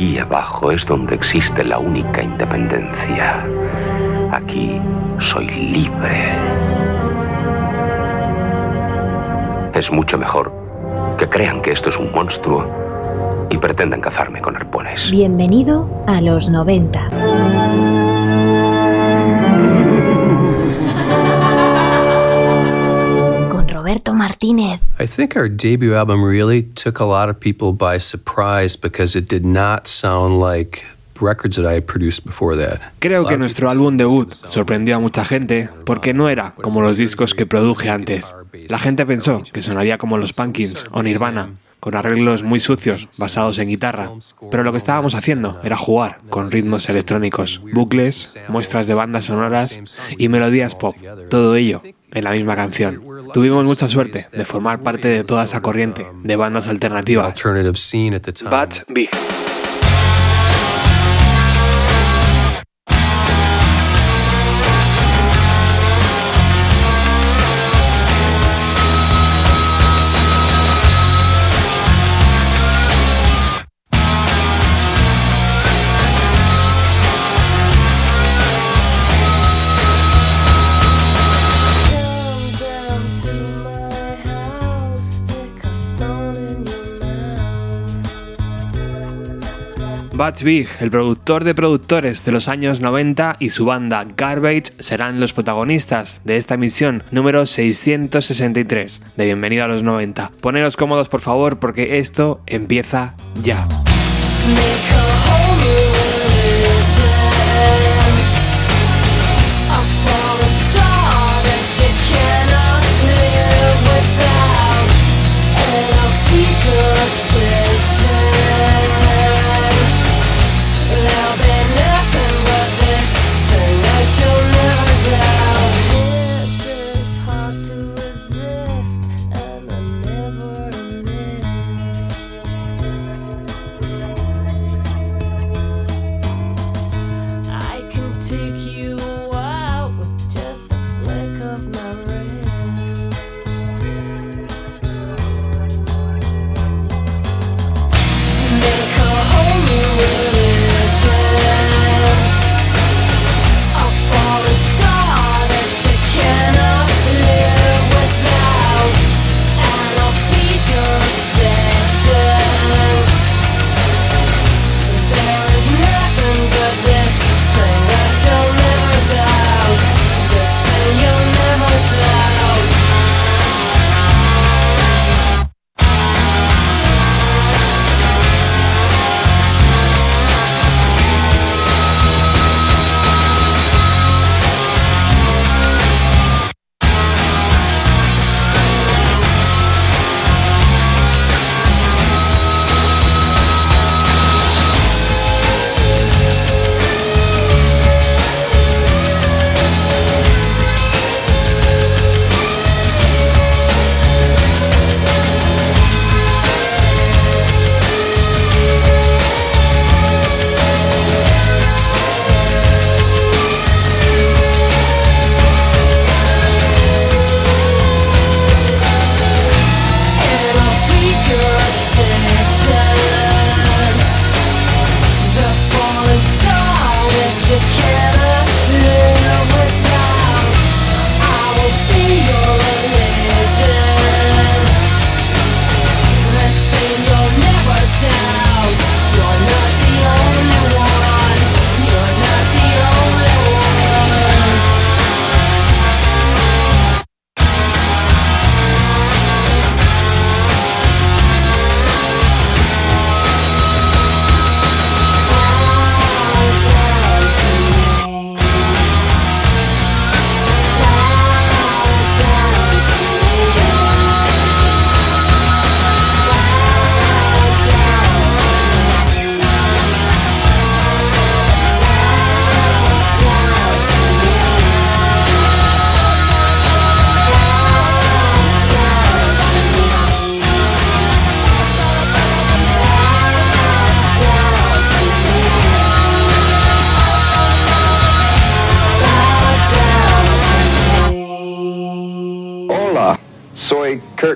Aquí abajo es donde existe la única independencia. Aquí soy libre. Es mucho mejor que crean que esto es un monstruo y pretendan cazarme con arpones. Bienvenido a los 90. Martínez. I think our debut album really took a lot of people by surprise because it did not sound like records that I had produced before that. Creo que nuestro álbum debut sorprendió a mucha gente porque no era como los discos que produje antes. La gente pensó que sonaría como los Punkins o Nirvana, con arreglos muy sucios basados en guitarra, pero lo que estábamos haciendo era jugar con ritmos electrónicos, bucles, muestras de bandas sonoras y melodías pop, todo ello en la misma canción. Tuvimos mucha suerte de formar parte de toda esa corriente de bandas alternativas. Bad Big. Butch Big, el productor de productores de los años 90 y su banda Garbage serán los protagonistas de esta emisión número 663 de Bienvenido a los 90. Poneros cómodos por favor porque esto empieza ya.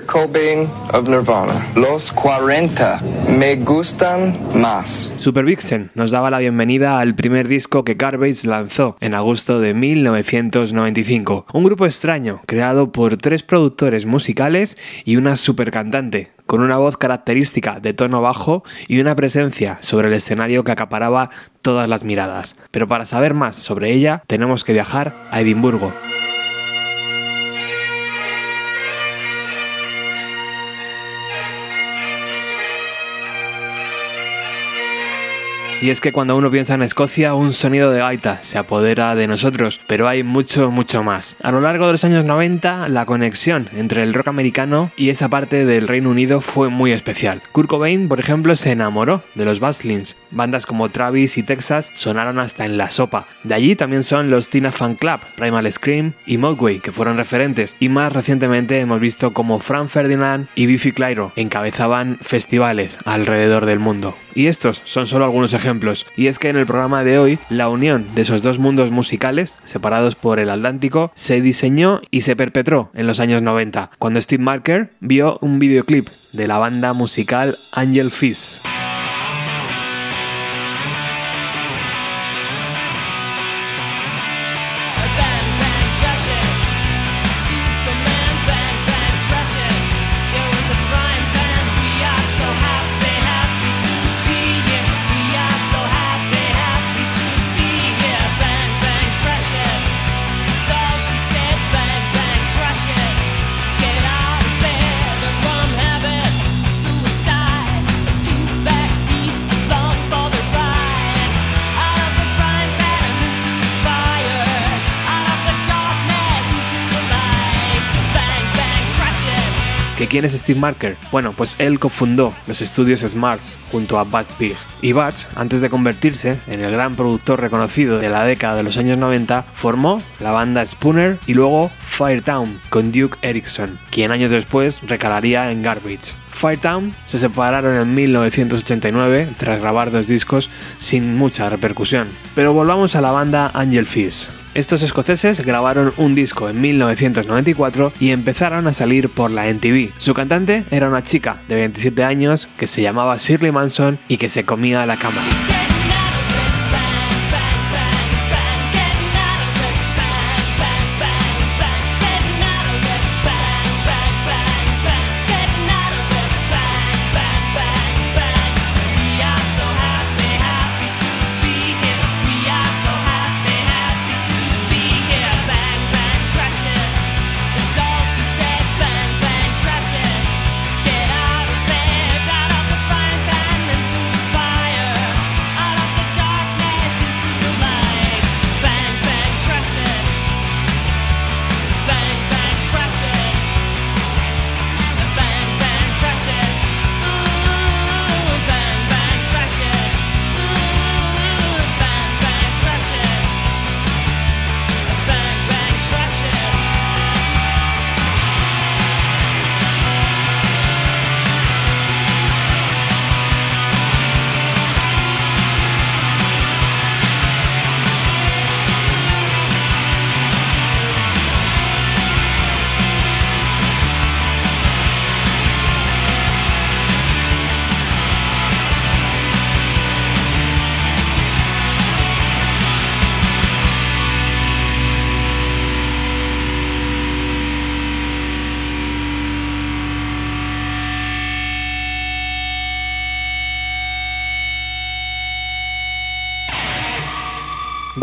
Cobain Nirvana. Los 40 me gustan más. Super Vixen nos daba la bienvenida al primer disco que Garbage lanzó en agosto de 1995. Un grupo extraño creado por tres productores musicales y una super cantante, con una voz característica de tono bajo y una presencia sobre el escenario que acaparaba todas las miradas. Pero para saber más sobre ella tenemos que viajar a Edimburgo. Y es que cuando uno piensa en Escocia, un sonido de gaita se apodera de nosotros, pero hay mucho, mucho más. A lo largo de los años 90, la conexión entre el rock americano y esa parte del Reino Unido fue muy especial. Kurt Cobain, por ejemplo, se enamoró de los Baslins. Bandas como Travis y Texas sonaron hasta en la sopa. De allí también son los Tina Fan Club, Primal Scream y Mogwai, que fueron referentes. Y más recientemente hemos visto como Frank Ferdinand y Biffy Clyro encabezaban festivales alrededor del mundo. Y estos son solo algunos ejemplos. Y es que en el programa de hoy, la unión de esos dos mundos musicales, separados por el Atlántico, se diseñó y se perpetró en los años 90, cuando Steve Marker vio un videoclip de la banda musical Angel Fizz. Quién es Steve Marker? Bueno, pues él cofundó los estudios Smart junto a Butch Big. Y Butch, antes de convertirse en el gran productor reconocido de la década de los años 90, formó la banda Spooner y luego Firetown con Duke Erickson, quien años después recalaría en Garbage. Firetown se separaron en 1989 tras grabar dos discos sin mucha repercusión. Pero volvamos a la banda Angel Fizz. Estos escoceses grabaron un disco en 1994 y empezaron a salir por la MTV. Su cantante era una chica de 27 años que se llamaba Shirley Manson y que se comía la cama.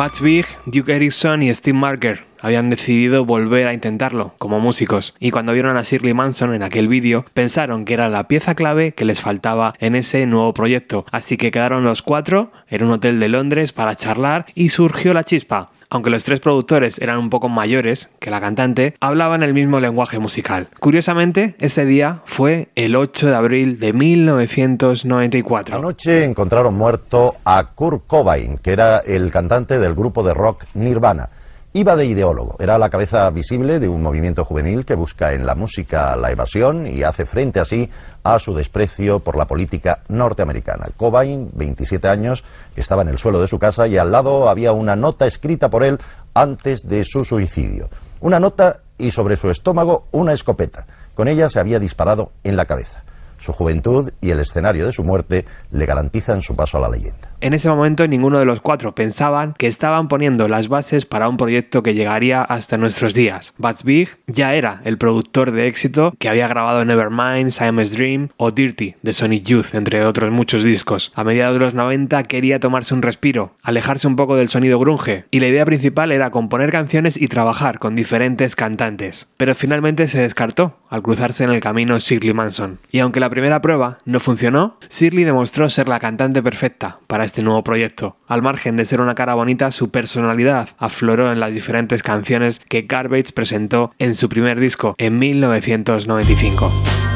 Butch Big, Duke Erickson y Steve Marker habían decidido volver a intentarlo como músicos y cuando vieron a Shirley Manson en aquel vídeo pensaron que era la pieza clave que les faltaba en ese nuevo proyecto, así que quedaron los cuatro en un hotel de Londres para charlar y surgió la chispa. Aunque los tres productores eran un poco mayores que la cantante, hablaban el mismo lenguaje musical. Curiosamente, ese día fue el 8 de abril de 1994. Anoche encontraron muerto a Kurt Cobain, que era el cantante del grupo de rock Nirvana. Iba de ideólogo, era la cabeza visible de un movimiento juvenil que busca en la música la evasión y hace frente así a su desprecio por la política norteamericana. Cobain, 27 años, estaba en el suelo de su casa y al lado había una nota escrita por él antes de su suicidio. Una nota y sobre su estómago una escopeta. Con ella se había disparado en la cabeza. Su juventud y el escenario de su muerte le garantizan su paso a la leyenda. En ese momento ninguno de los cuatro pensaban que estaban poniendo las bases para un proyecto que llegaría hasta nuestros días. Buzz Big ya era el productor de éxito que había grabado Nevermind, Siamese Dream o Dirty de Sonic Youth, entre otros muchos discos. A mediados de los 90 quería tomarse un respiro, alejarse un poco del sonido grunge, y la idea principal era componer canciones y trabajar con diferentes cantantes. Pero finalmente se descartó al cruzarse en el camino Shirley Manson. Y aunque la primera prueba no funcionó, Shirley demostró ser la cantante perfecta para este nuevo proyecto. Al margen de ser una cara bonita, su personalidad afloró en las diferentes canciones que Garbage presentó en su primer disco en 1995.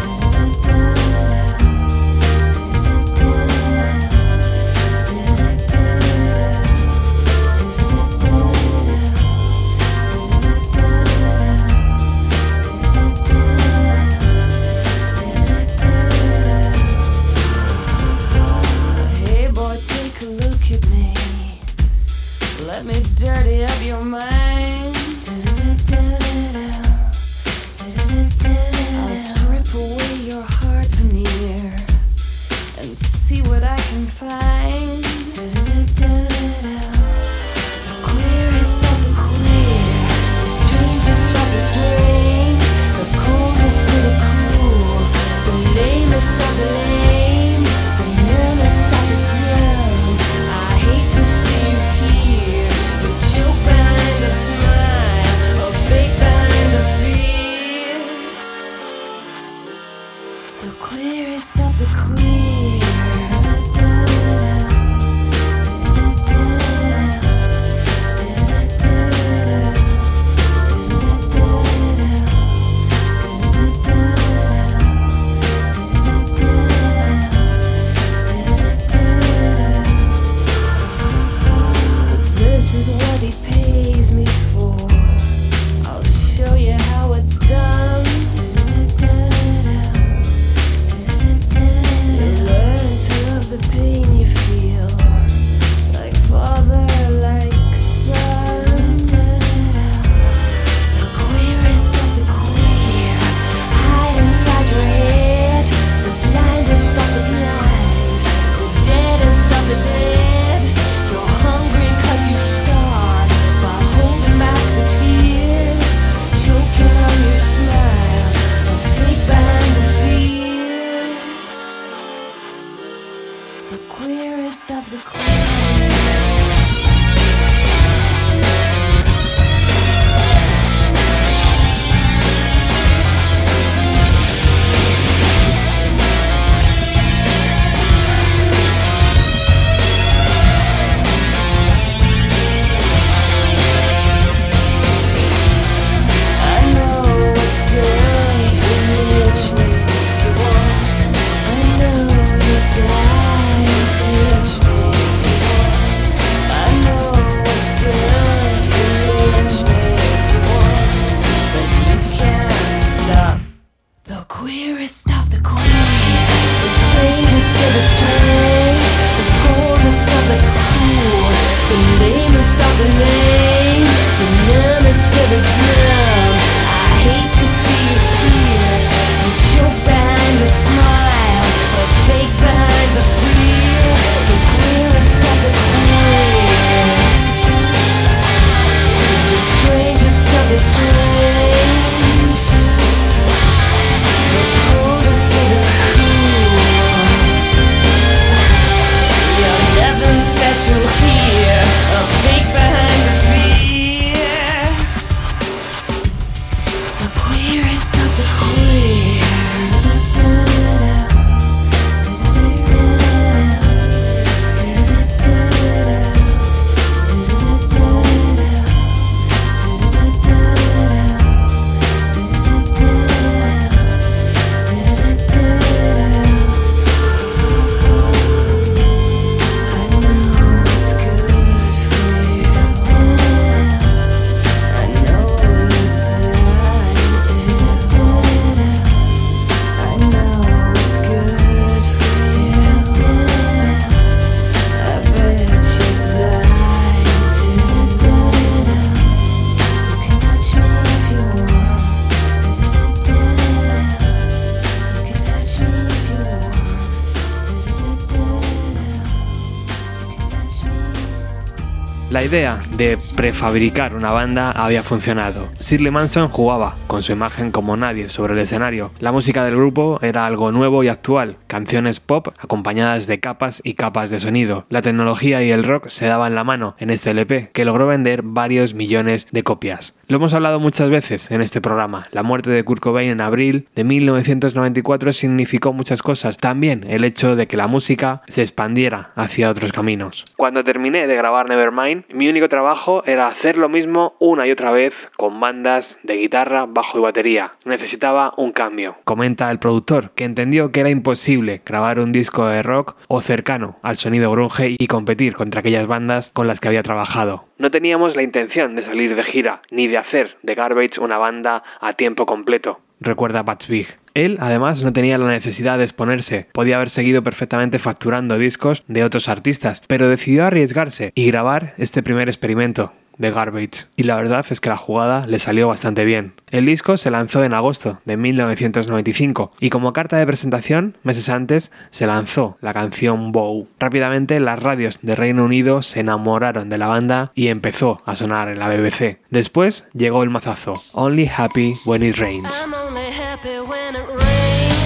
De prefabricar una banda había funcionado. Shirley Manson jugaba con su imagen como nadie sobre el escenario. La música del grupo era algo nuevo y actual, canciones pop acompañadas de capas y capas de sonido. La tecnología y el rock se daban la mano en este LP, que logró vender varios millones de copias. Lo hemos hablado muchas veces en este programa. La muerte de Kurt Cobain en abril de 1994 significó muchas cosas. También el hecho de que la música se expandiera hacia otros caminos. Cuando terminé de grabar Nevermind, mi único trabajo era hacer lo mismo una y otra vez con bandas de guitarra, bajo y batería. Necesitaba un cambio. Comenta el productor que entendió que era imposible grabar un disco de rock o cercano al sonido grunge y competir contra aquellas bandas con las que había trabajado. No teníamos la intención de salir de gira, ni de hacer de Garbage una banda a tiempo completo. Recuerda Vig. Él, además, no tenía la necesidad de exponerse, podía haber seguido perfectamente facturando discos de otros artistas, pero decidió arriesgarse y grabar este primer experimento de Garbage. Y la verdad es que la jugada le salió bastante bien. El disco se lanzó en agosto de 1995 y como carta de presentación, meses antes, se lanzó la canción Bow. Rápidamente las radios de Reino Unido se enamoraron de la banda y empezó a sonar en la BBC. Después llegó el mazazo, Only Happy When It Rains. Only happy when it rains.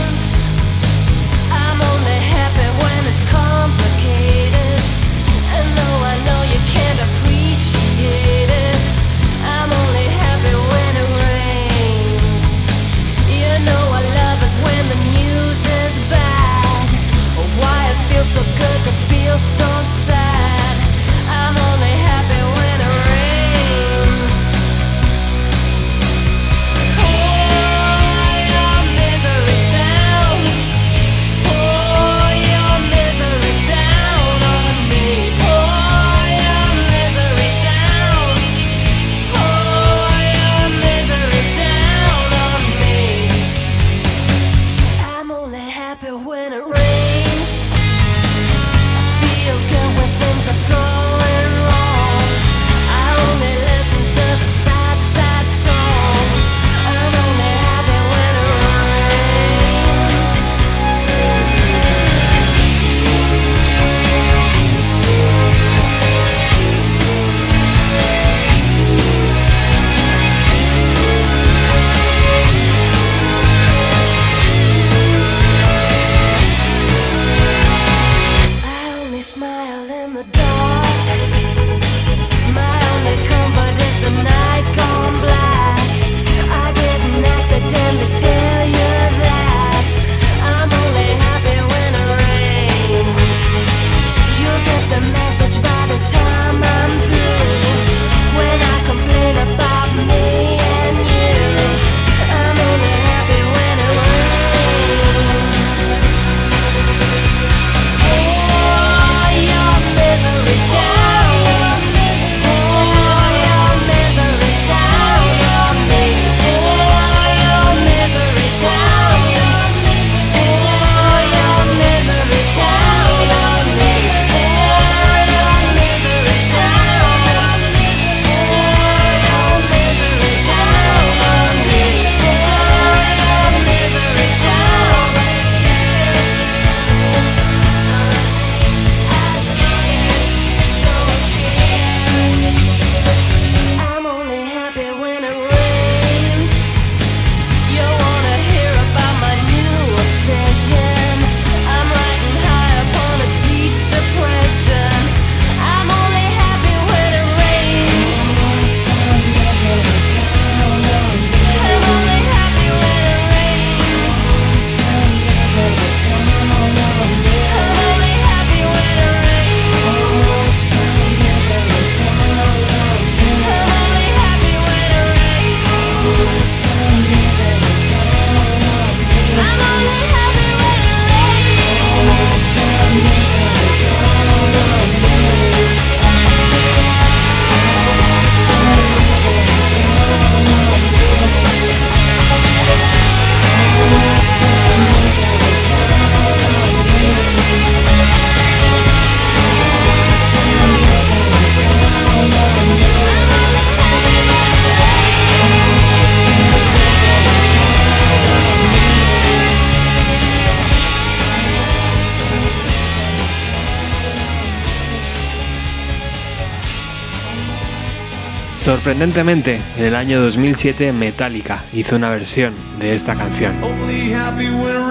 Good Sorprendentemente, en el año 2007 Metallica hizo una versión de esta canción. Only happy when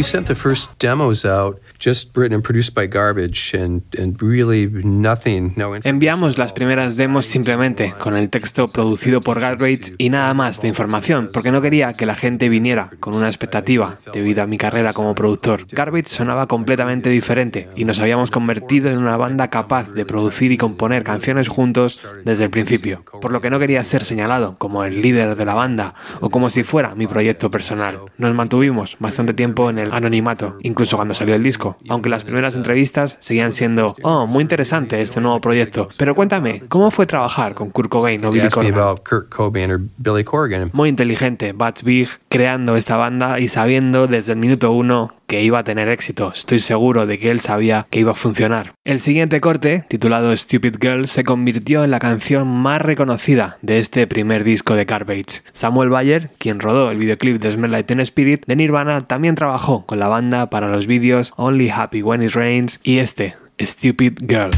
We sent the first demos out, just written and produced by Garbage, and, and really nothing, no. Enviamos las primeras demos simplemente con el texto producido por Garbage y nada más de información, porque no quería que la gente viniera con una expectativa debido a mi carrera como productor. Garbage sonaba completamente diferente y nos habíamos convertido en una banda capaz de producir y componer canciones juntos desde el principio, por lo que no quería ser señalado como el líder de la banda o como si fuera mi proyecto personal. Nos mantuvimos bastante tiempo en el anonimato, incluso cuando salió el disco, aunque las primeras entrevistas seguían siendo, oh, muy interesante este nuevo proyecto. Pero cuéntame, ¿cómo fue trabajar con Kurt Cobain o Billy Corgan? Muy inteligente, Butch Big, creando esta banda y sabiendo desde el minuto uno que iba a tener éxito. Estoy seguro de que él sabía que iba a funcionar. El siguiente corte, titulado Stupid Girl, se convirtió en la canción más reconocida de este primer disco de Garbage. Samuel Bayer, quien rodó el videoclip de Smell Like Spirit de Nirvana, también trabajó con la banda para los vídeos Only Happy When It Rains y este, Stupid Girl.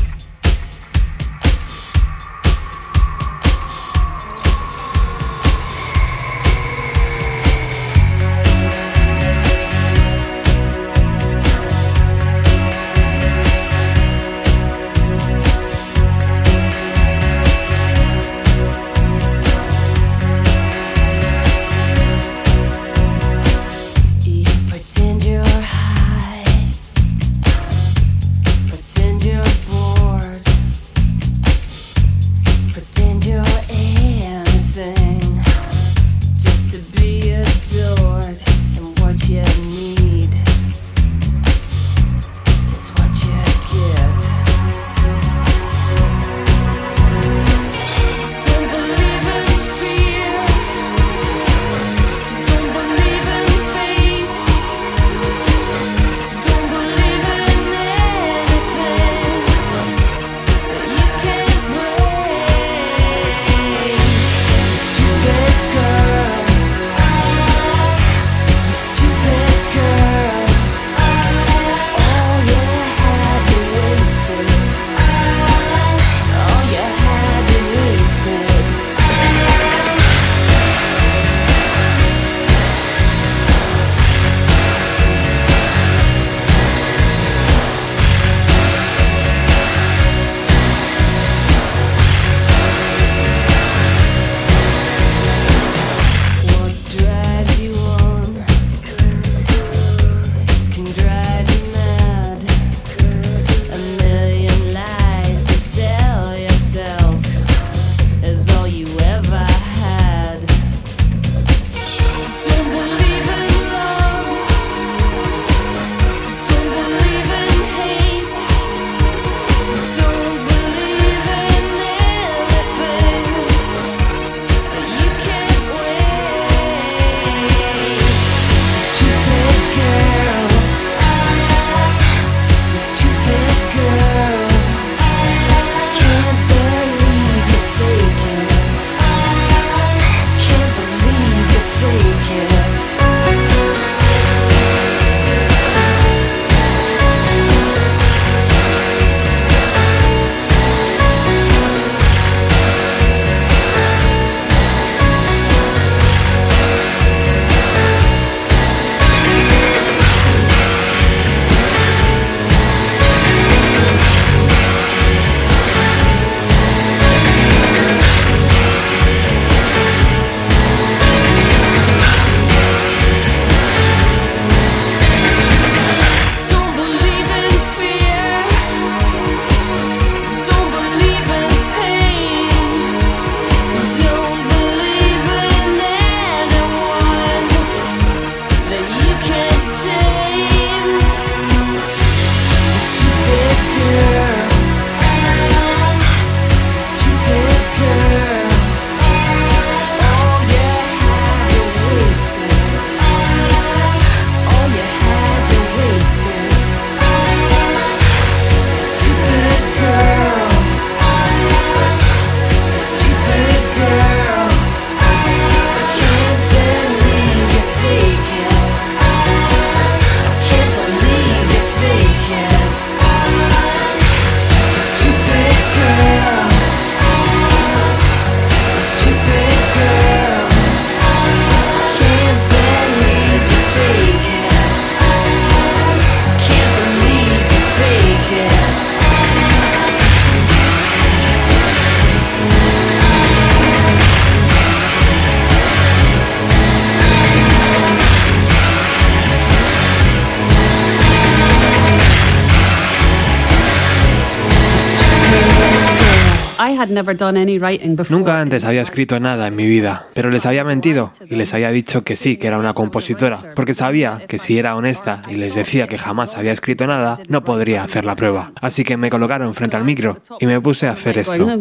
Nunca antes había escrito nada en mi vida, pero les había mentido y les había dicho que sí, que era una compositora, porque sabía que si era honesta y les decía que jamás había escrito nada, no podría hacer la prueba. Así que me colocaron frente al micro y me puse a hacer esto.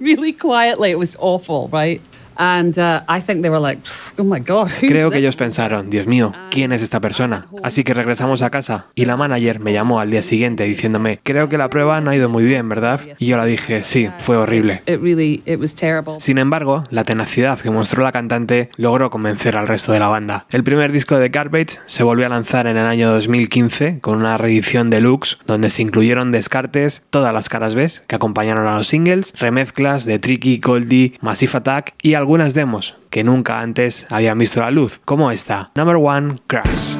really quietly. It was awful, right? And uh, I think they were like, oh my God. Creo que ellos pensaron, Dios mío, ¿quién es esta persona? Así que regresamos a casa y la manager me llamó al día siguiente diciéndome, creo que la prueba no ha ido muy bien, ¿verdad? Y yo le dije, sí, fue horrible. Sin embargo, la tenacidad que mostró la cantante logró convencer al resto de la banda. El primer disco de Garbage se volvió a lanzar en el año 2015 con una reedición deluxe donde se incluyeron descartes, todas las caras B que acompañaron a los singles, remezclas de Tricky, Goldie, Massive Attack y algunas demos que nunca antes habían visto la luz, como esta, Number One Crash.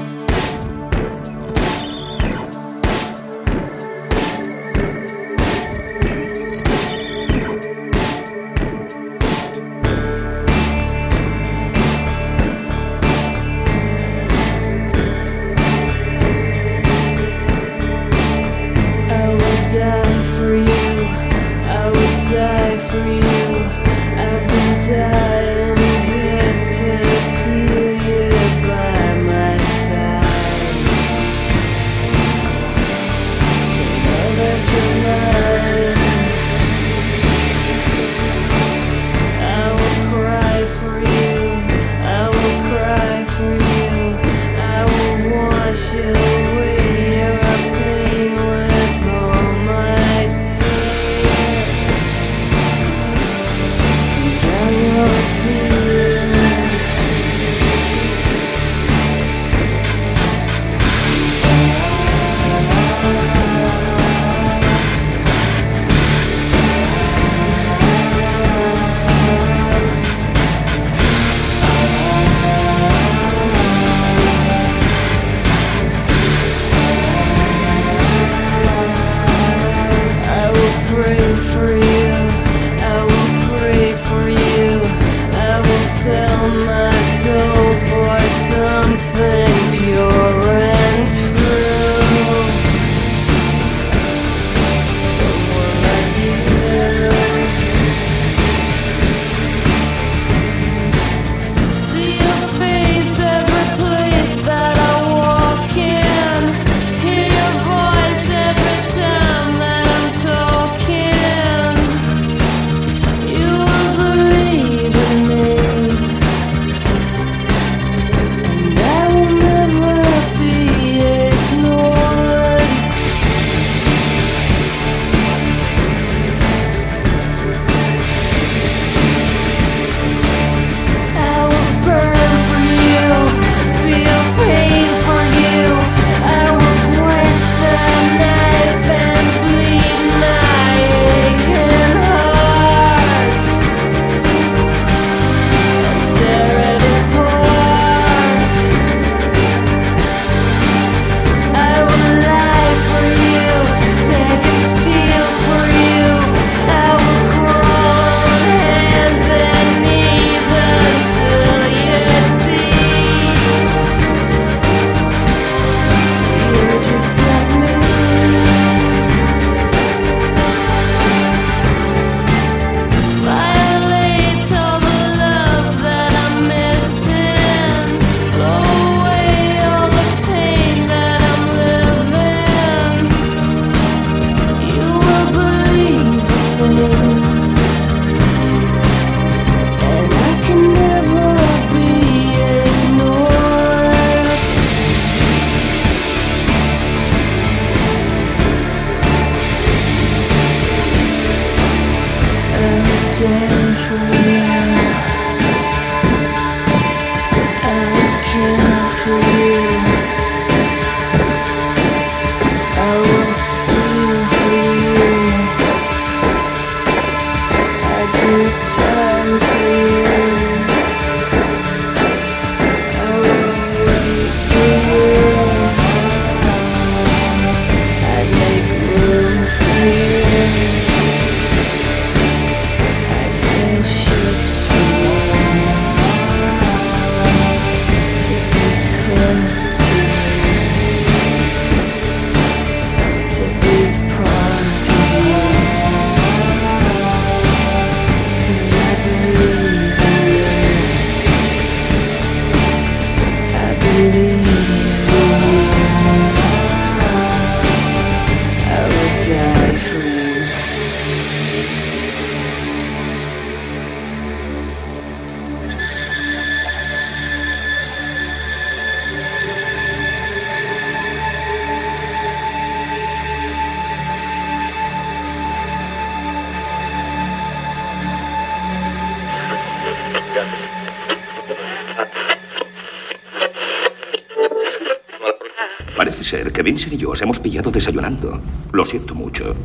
Vincent y yo os hemos pillado desayunando. Lo siento mucho.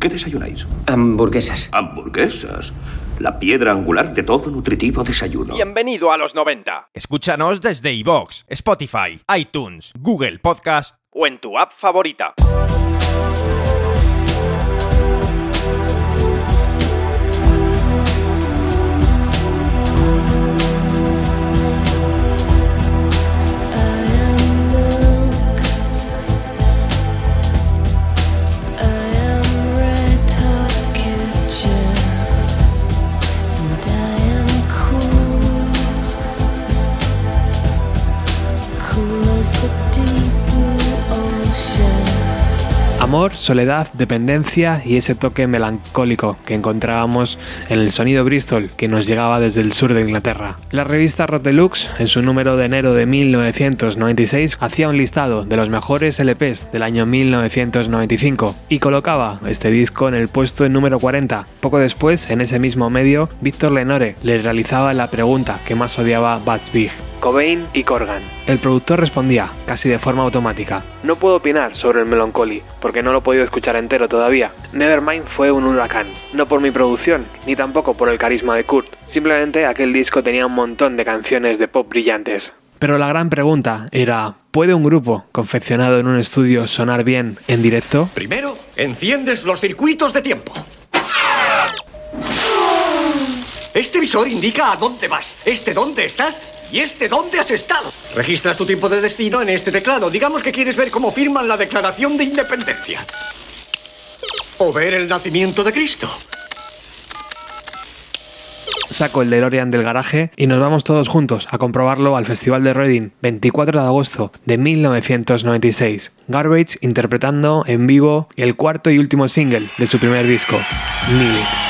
¿Qué desayunáis? Hamburguesas. Hamburguesas. La piedra angular de todo nutritivo desayuno. Bienvenido a los 90. Escúchanos desde iVoox, Spotify, iTunes, Google Podcast o en tu app favorita. Soledad, dependencia y ese toque melancólico que encontrábamos en el sonido Bristol que nos llegaba desde el sur de Inglaterra. La revista Rotelux, en su número de enero de 1996, hacía un listado de los mejores LPs del año 1995 y colocaba este disco en el puesto número 40. Poco después, en ese mismo medio, Víctor Lenore le realizaba la pregunta que más odiaba Bats Big. Cobain y Corgan. El productor respondía, casi de forma automática, no puedo opinar sobre el Melancholy, porque no lo he podido escuchar entero todavía. Nevermind fue un huracán, no por mi producción, ni tampoco por el carisma de Kurt, simplemente aquel disco tenía un montón de canciones de pop brillantes. Pero la gran pregunta era, ¿puede un grupo confeccionado en un estudio sonar bien en directo? Primero, enciendes los circuitos de tiempo. Este visor indica a dónde vas, este dónde estás y este dónde has estado. Registras tu tiempo de destino en este teclado. Digamos que quieres ver cómo firman la Declaración de Independencia. O ver el nacimiento de Cristo. Saco el DeLorean del garaje y nos vamos todos juntos a comprobarlo al Festival de Reading, 24 de agosto de 1996. Garbage interpretando en vivo el cuarto y último single de su primer disco, Milk.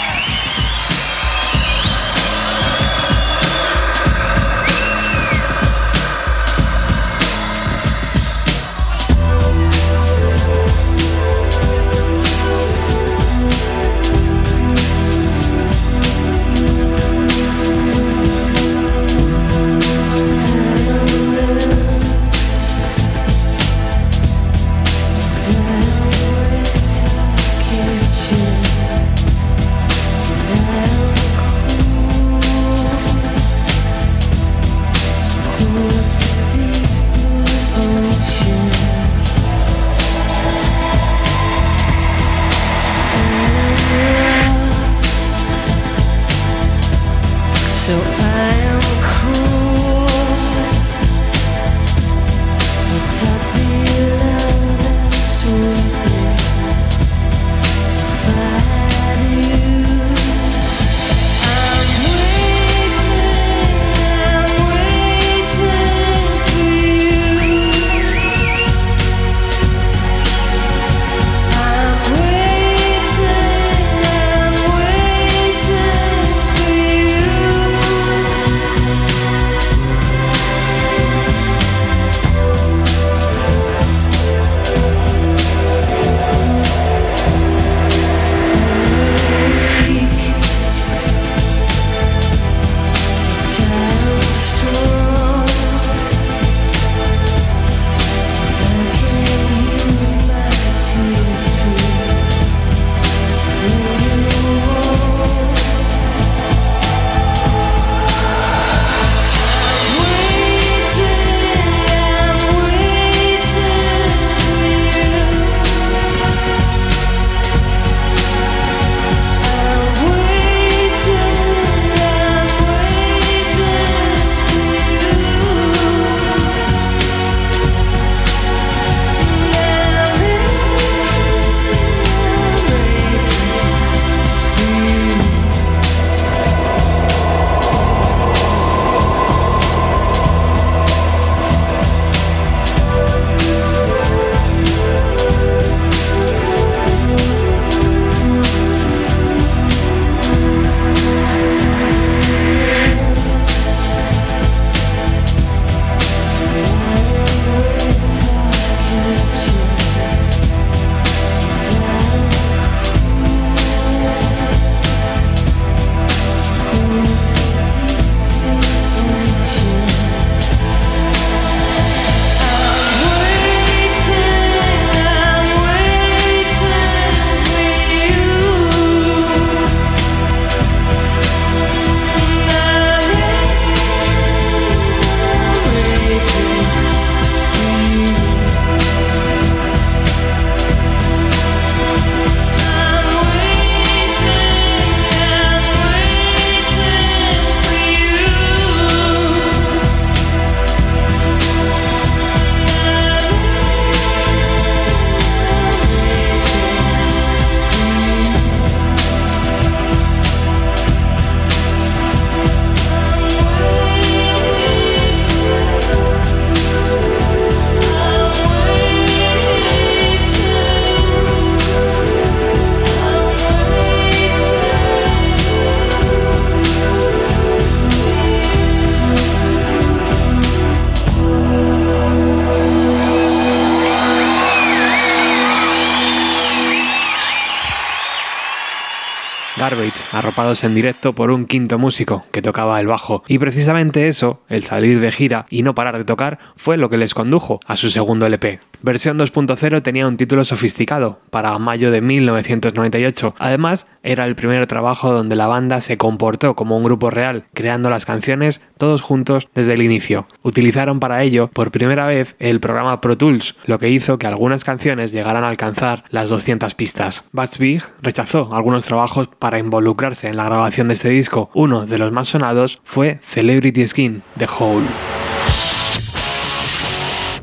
Arropados en directo por un quinto músico que tocaba el bajo. Y precisamente eso, el salir de gira y no parar de tocar, fue lo que les condujo a su segundo LP. Versión 2.0 tenía un título sofisticado, para mayo de 1998. Además, era el primer trabajo donde la banda se comportó como un grupo real, creando las canciones todos juntos desde el inicio. Utilizaron para ello, por primera vez, el programa Pro Tools, lo que hizo que algunas canciones llegaran a alcanzar las 200 pistas. Butch Vig rechazó algunos trabajos para involucrarse en la grabación de este disco. Uno de los más sonados fue Celebrity Skin, The Hole.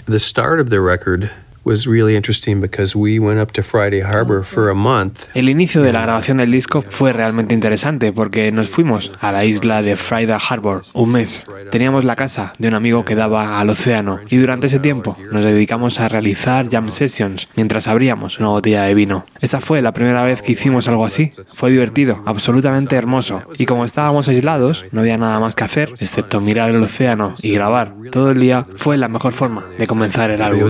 The start of the record was really interesting because we went up to Friday Harbor for a month. El inicio de la grabación del disco fue realmente interesante porque nos fuimos a la isla de Friday Harbor un mes. Teníamos la casa de un amigo que daba al océano y durante ese tiempo nos dedicamos a realizar jam sessions mientras abríamos una botella de vino. Esa fue la primera vez que hicimos algo así. Fue divertido, absolutamente hermoso. Y como estábamos aislados, no había nada más que hacer excepto mirar el océano y grabar todo el día, fue la mejor forma de comenzar el álbum.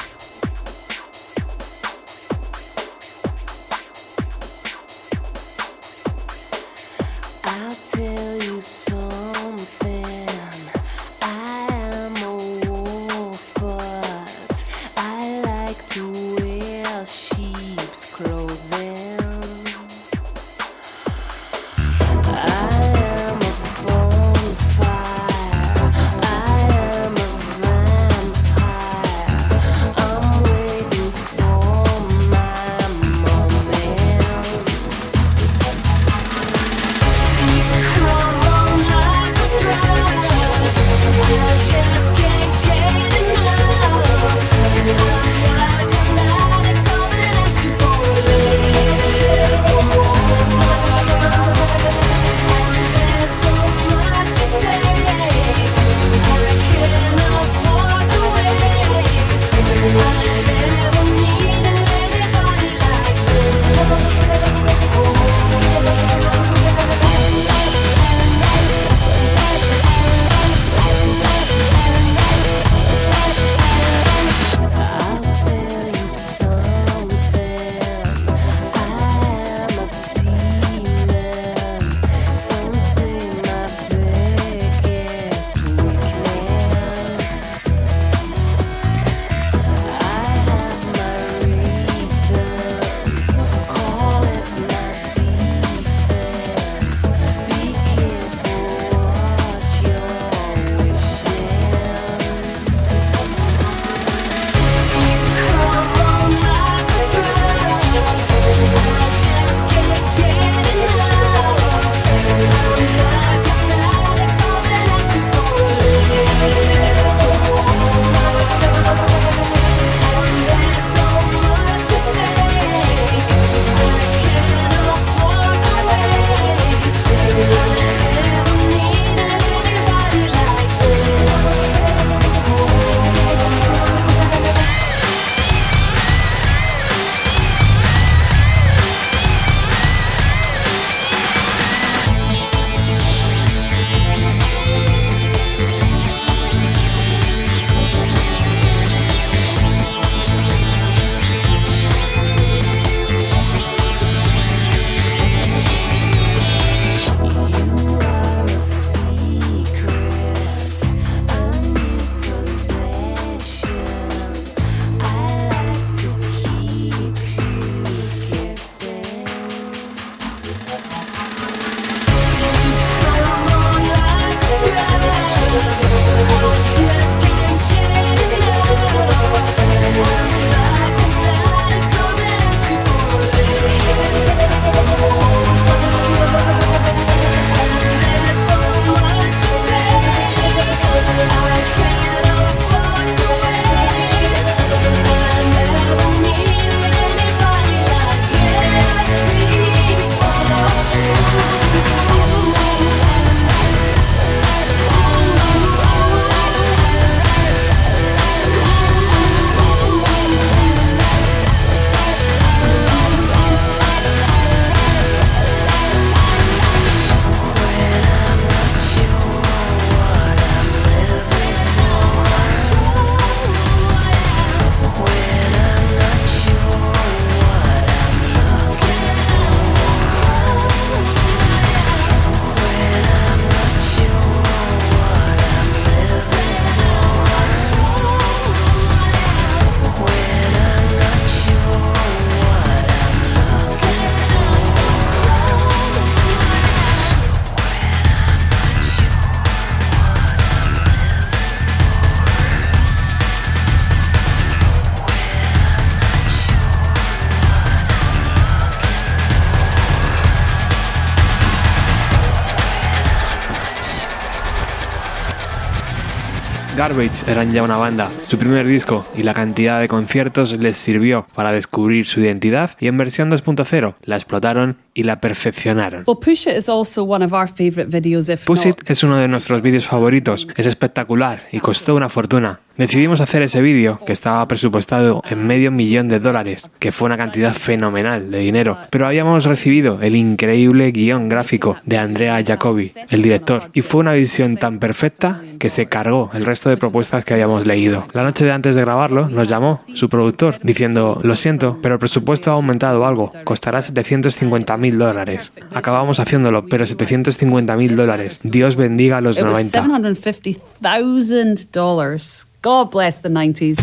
Garbage eran ya una banda, su primer disco y la cantidad de conciertos les sirvió para descubrir su identidad y en versión 2.0 la explotaron y la perfeccionaron. Well, Push It is also one of our favorite videos, if Push. It es uno de nuestros vídeos favoritos, es espectacular y costó una fortuna. Decidimos hacer ese vídeo, que estaba presupuestado en medio millón de dólares, que fue una cantidad fenomenal de dinero, pero habíamos recibido el increíble guion gráfico de Andrea Jacobi, el director, y fue una visión tan perfecta que se cargó el resto de propuestas que habíamos leído. La noche de antes de grabarlo nos llamó su productor diciendo, lo siento, pero el presupuesto ha aumentado algo, costará 750 mil dólares. Acabamos haciéndolo, pero 750 mil dólares. Dios bendiga a los It was 90. $750,000. God bless the 90s.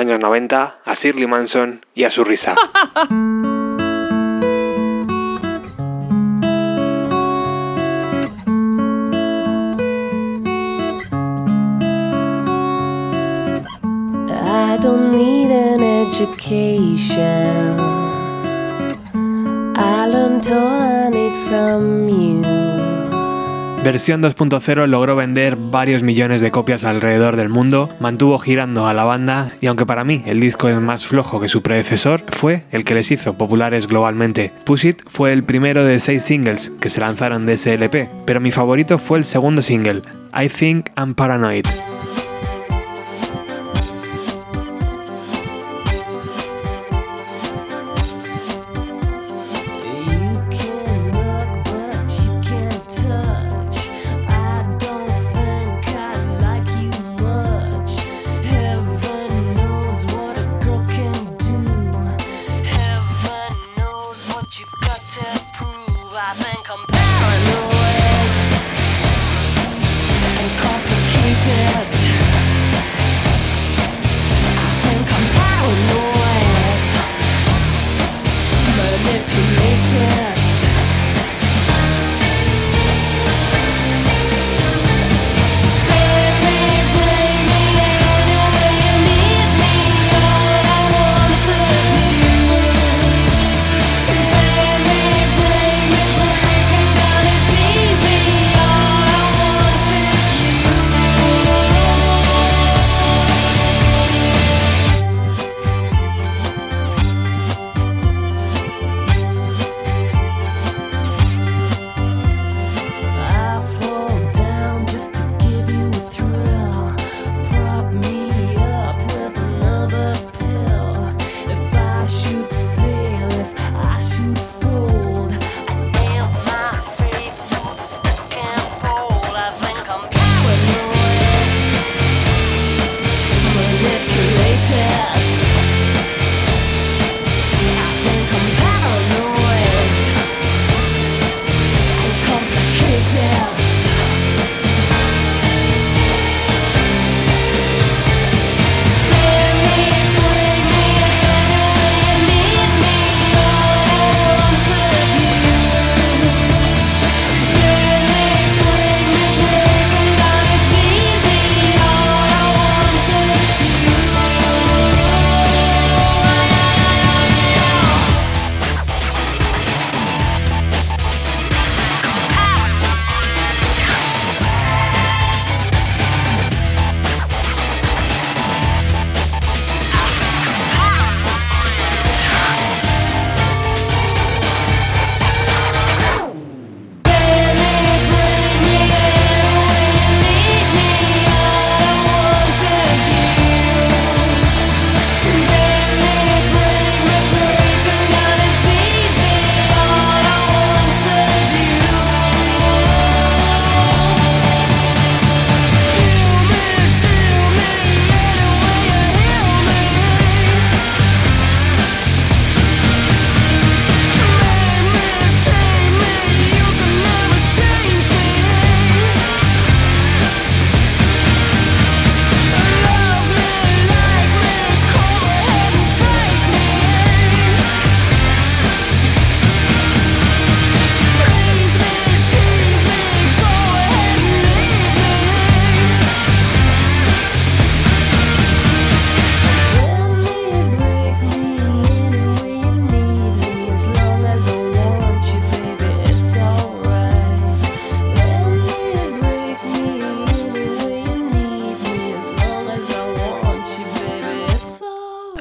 años 90 a Shirley Manson y a su risa. I don't need an education. I learned need from you. Versión 2.0 logró vender varios millones de copias alrededor del mundo, mantuvo girando a la banda y aunque para mí el disco es más flojo que su predecesor, fue el que les hizo populares globalmente. Push It fue el primero de seis singles que se lanzaron de ese LP, pero mi favorito fue el segundo single, I Think I'm Paranoid.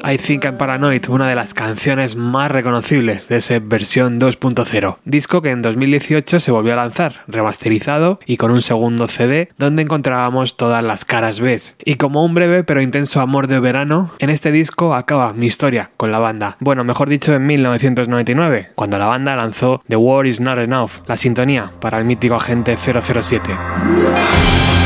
I Think I'm Paranoid, una de las canciones más reconocibles de esa versión 2.0. Disco que en 2018 se volvió a lanzar, remasterizado y con un segundo CD donde encontrábamos todas las caras B. Y como un breve pero intenso amor de verano, en este disco acaba mi historia con la banda. Bueno, mejor dicho, en 1999, cuando la banda lanzó The War Is Not Enough, la sintonía para el mítico agente 007.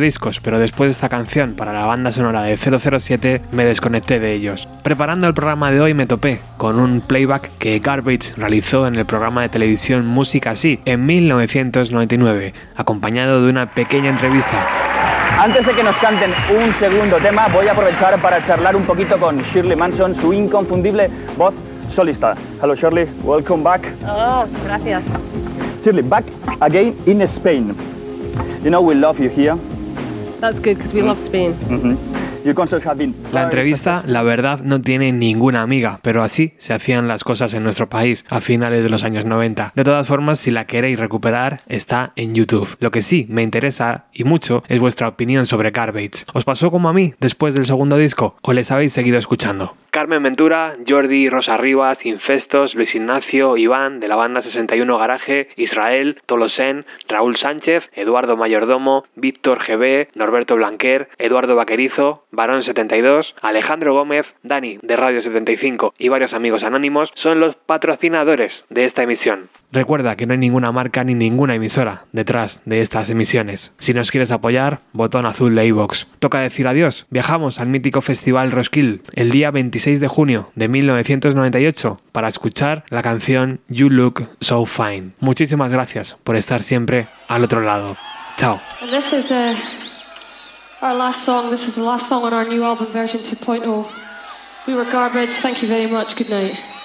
Discos, pero después de esta canción para la banda sonora de 007 me desconecté de ellos. Preparando el programa de hoy me topé con un playback que Garbage realizó en el programa de televisión Música Sí en 1999, acompañado de una pequeña entrevista. Antes de que nos canten un segundo tema, voy a aprovechar para charlar un poquito con Shirley Manson, su inconfundible voz solista. Hello Shirley, welcome back. Oh, gracias. Shirley, back again in Spain. You know we love you here. That's good because we love Spain. Mhm. Been La entrevista, la verdad, no tiene ninguna amiga, pero así se hacían las cosas en nuestro país a finales de los años 90. De todas formas, si la queréis recuperar, está en YouTube. Lo que sí me interesa y mucho es vuestra opinión sobre Garbage. ¿Os pasó como a mí después del segundo disco o les habéis seguido escuchando? Carmen Ventura, Jordi, Rosa Rivas, Infestos, Luis Ignacio, Iván, de la banda 61 Garaje, Israel, Tolosen, Raúl Sánchez, Eduardo Mayordomo, Víctor GB, Norberto Blanquer, Eduardo Vaquerizo, Barón 72, Alejandro Gómez, Dani, de Radio 75 y varios amigos anónimos son los patrocinadores de esta emisión. Recuerda que no hay ninguna marca ni ninguna emisora detrás de estas emisiones. Si nos quieres apoyar, botón azul de iVoox. Toca decir adiós. Viajamos al mítico Festival Roskilde el día 26 de junio de 1998 para escuchar la canción You Look So Fine. Muchísimas gracias por estar siempre al otro lado. Chao. This is uh, our last song. This is the last song on our new album, version 2.0. We were garbage. Thank you very much. Good night.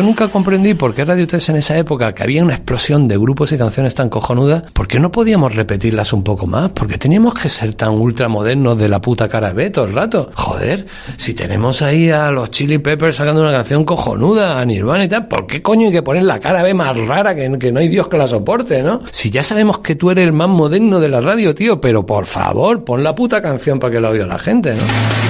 Yo nunca comprendí por qué Radio 3 en esa época, que había una explosión de grupos y canciones tan cojonudas, ¿por qué no podíamos repetirlas un poco más? ¿Por qué teníamos que ser tan ultramodernos de la puta cara B todo el rato? Joder, si tenemos ahí a los Chili Peppers sacando una canción cojonuda, a Nirvana y tal, ¿por qué coño hay que poner la cara B más rara que, que no hay Dios que la soporte, ¿no? Si ya sabemos que tú eres el más moderno de la radio, tío, pero por favor, pon la puta canción para que la oiga la gente, ¿no?